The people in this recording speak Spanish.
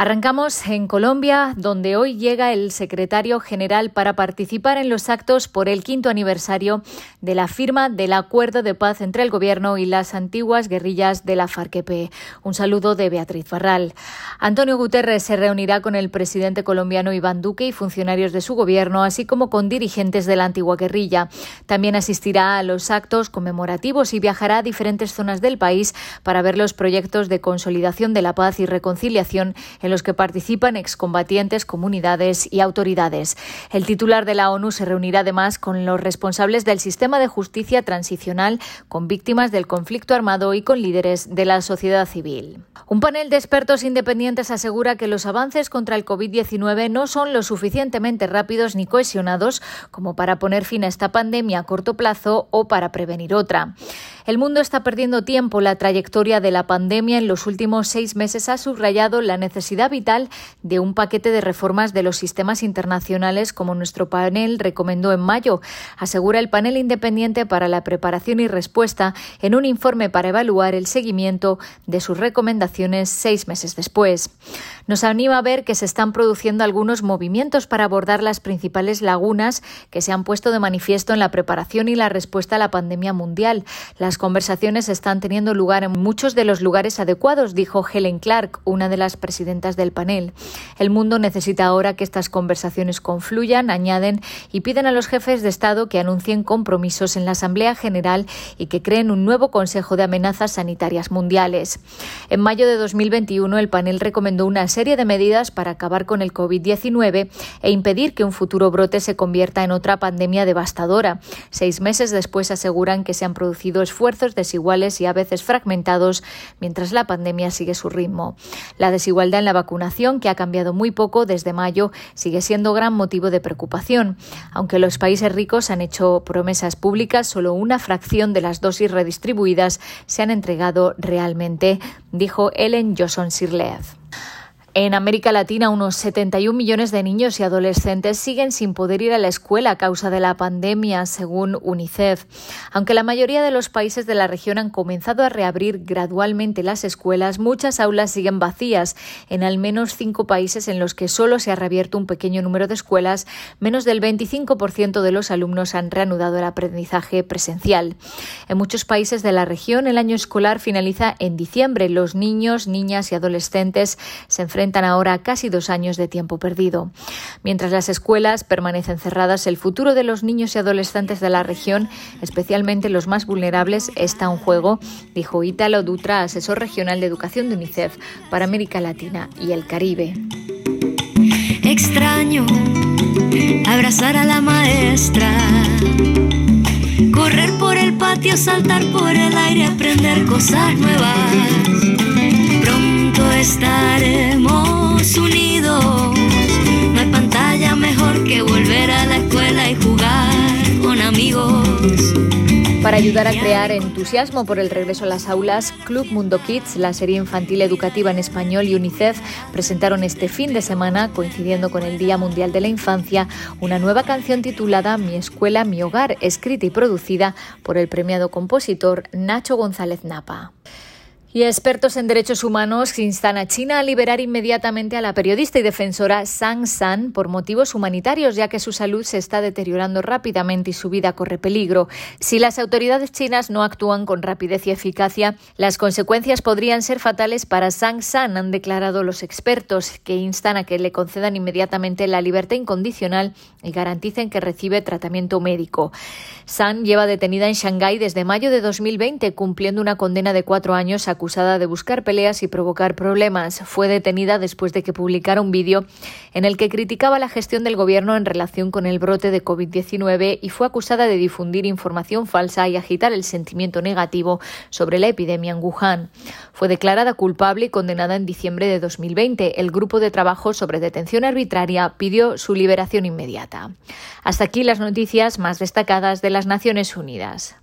Arrancamos en Colombia, donde hoy llega el secretario general para participar en los actos por el quinto aniversario de la firma del acuerdo de paz entre el gobierno y las antiguas guerrillas de la FARC-EP. Un saludo de Beatriz Barral. Antonio Guterres se reunirá con el presidente colombiano Iván Duque y funcionarios de su gobierno, así como con dirigentes de la antigua guerrilla. También asistirá a los actos conmemorativos y viajará a diferentes zonas del país para ver los proyectos de consolidación de la paz y reconciliación los que participan excombatientes, comunidades y autoridades. El titular de la ONU se reunirá además con los responsables del sistema de justicia transicional, con víctimas del conflicto armado y con líderes de la sociedad civil. Un panel de expertos independientes asegura que los avances contra el COVID-19 no son lo suficientemente rápidos ni cohesionados como para poner fin a esta pandemia a corto plazo o para prevenir otra. El mundo está perdiendo tiempo. La trayectoria de la pandemia en los últimos seis meses ha subrayado la necesidad vital de un paquete de reformas de los sistemas internacionales, como nuestro panel recomendó en mayo, asegura el panel independiente para la preparación y respuesta en un informe para evaluar el seguimiento de sus recomendaciones seis meses después. Nos anima a ver que se están produciendo algunos movimientos para abordar las principales lagunas que se han puesto de manifiesto en la preparación y la respuesta a la pandemia mundial. Las conversaciones están teniendo lugar en muchos de los lugares adecuados, dijo Helen Clark, una de las presidentas del panel. El mundo necesita ahora que estas conversaciones confluyan, añaden y piden a los jefes de Estado que anuncien compromisos en la Asamblea General y que creen un nuevo Consejo de Amenazas Sanitarias Mundiales. En mayo de 2021, el panel recomendó una serie de medidas para acabar con el COVID-19 e impedir que un futuro brote se convierta en otra pandemia devastadora. Seis meses después aseguran que se han producido esfuerzos desiguales y a veces fragmentados mientras la pandemia sigue su ritmo. La desigualdad en la vacunación, que ha cambiado muy poco desde mayo, sigue siendo gran motivo de preocupación. Aunque los países ricos han hecho promesas públicas, solo una fracción de las dosis redistribuidas se han entregado realmente, dijo Ellen Johnson Sirleaf. En América Latina, unos 71 millones de niños y adolescentes siguen sin poder ir a la escuela a causa de la pandemia, según UNICEF. Aunque la mayoría de los países de la región han comenzado a reabrir gradualmente las escuelas, muchas aulas siguen vacías. En al menos cinco países en los que solo se ha reabierto un pequeño número de escuelas, menos del 25% de los alumnos han reanudado el aprendizaje presencial. En muchos países de la región, el año escolar finaliza en diciembre. Los niños, niñas y adolescentes se enfrentan enfrentan ahora casi dos años de tiempo perdido. Mientras las escuelas permanecen cerradas, el futuro de los niños y adolescentes de la región, especialmente los más vulnerables, está en juego, dijo Ítalo Dutra, asesor regional de educación de UNICEF para América Latina y el Caribe. Extraño abrazar a la maestra, correr por el patio, saltar por el aire, aprender cosas nuevas estaremos ayudar a crear entusiasmo por el regreso a las aulas, Club Mundo Kids, la serie infantil educativa en español y UNICEF presentaron este fin de semana, coincidiendo con el Día Mundial de la Infancia, una nueva canción titulada Mi escuela, mi hogar, escrita y producida por el premiado compositor Nacho González Napa. Y expertos en derechos humanos instan a China a liberar inmediatamente a la periodista y defensora Sang San por motivos humanitarios, ya que su salud se está deteriorando rápidamente y su vida corre peligro. Si las autoridades chinas no actúan con rapidez y eficacia, las consecuencias podrían ser fatales para Sang San, han declarado los expertos, que instan a que le concedan inmediatamente la libertad incondicional y garanticen que recibe tratamiento médico. San lleva detenida en Shanghái desde mayo de 2020, cumpliendo una condena de cuatro años a acusada de buscar peleas y provocar problemas. Fue detenida después de que publicara un vídeo en el que criticaba la gestión del gobierno en relación con el brote de COVID-19 y fue acusada de difundir información falsa y agitar el sentimiento negativo sobre la epidemia en Wuhan. Fue declarada culpable y condenada en diciembre de 2020. El grupo de trabajo sobre detención arbitraria pidió su liberación inmediata. Hasta aquí las noticias más destacadas de las Naciones Unidas.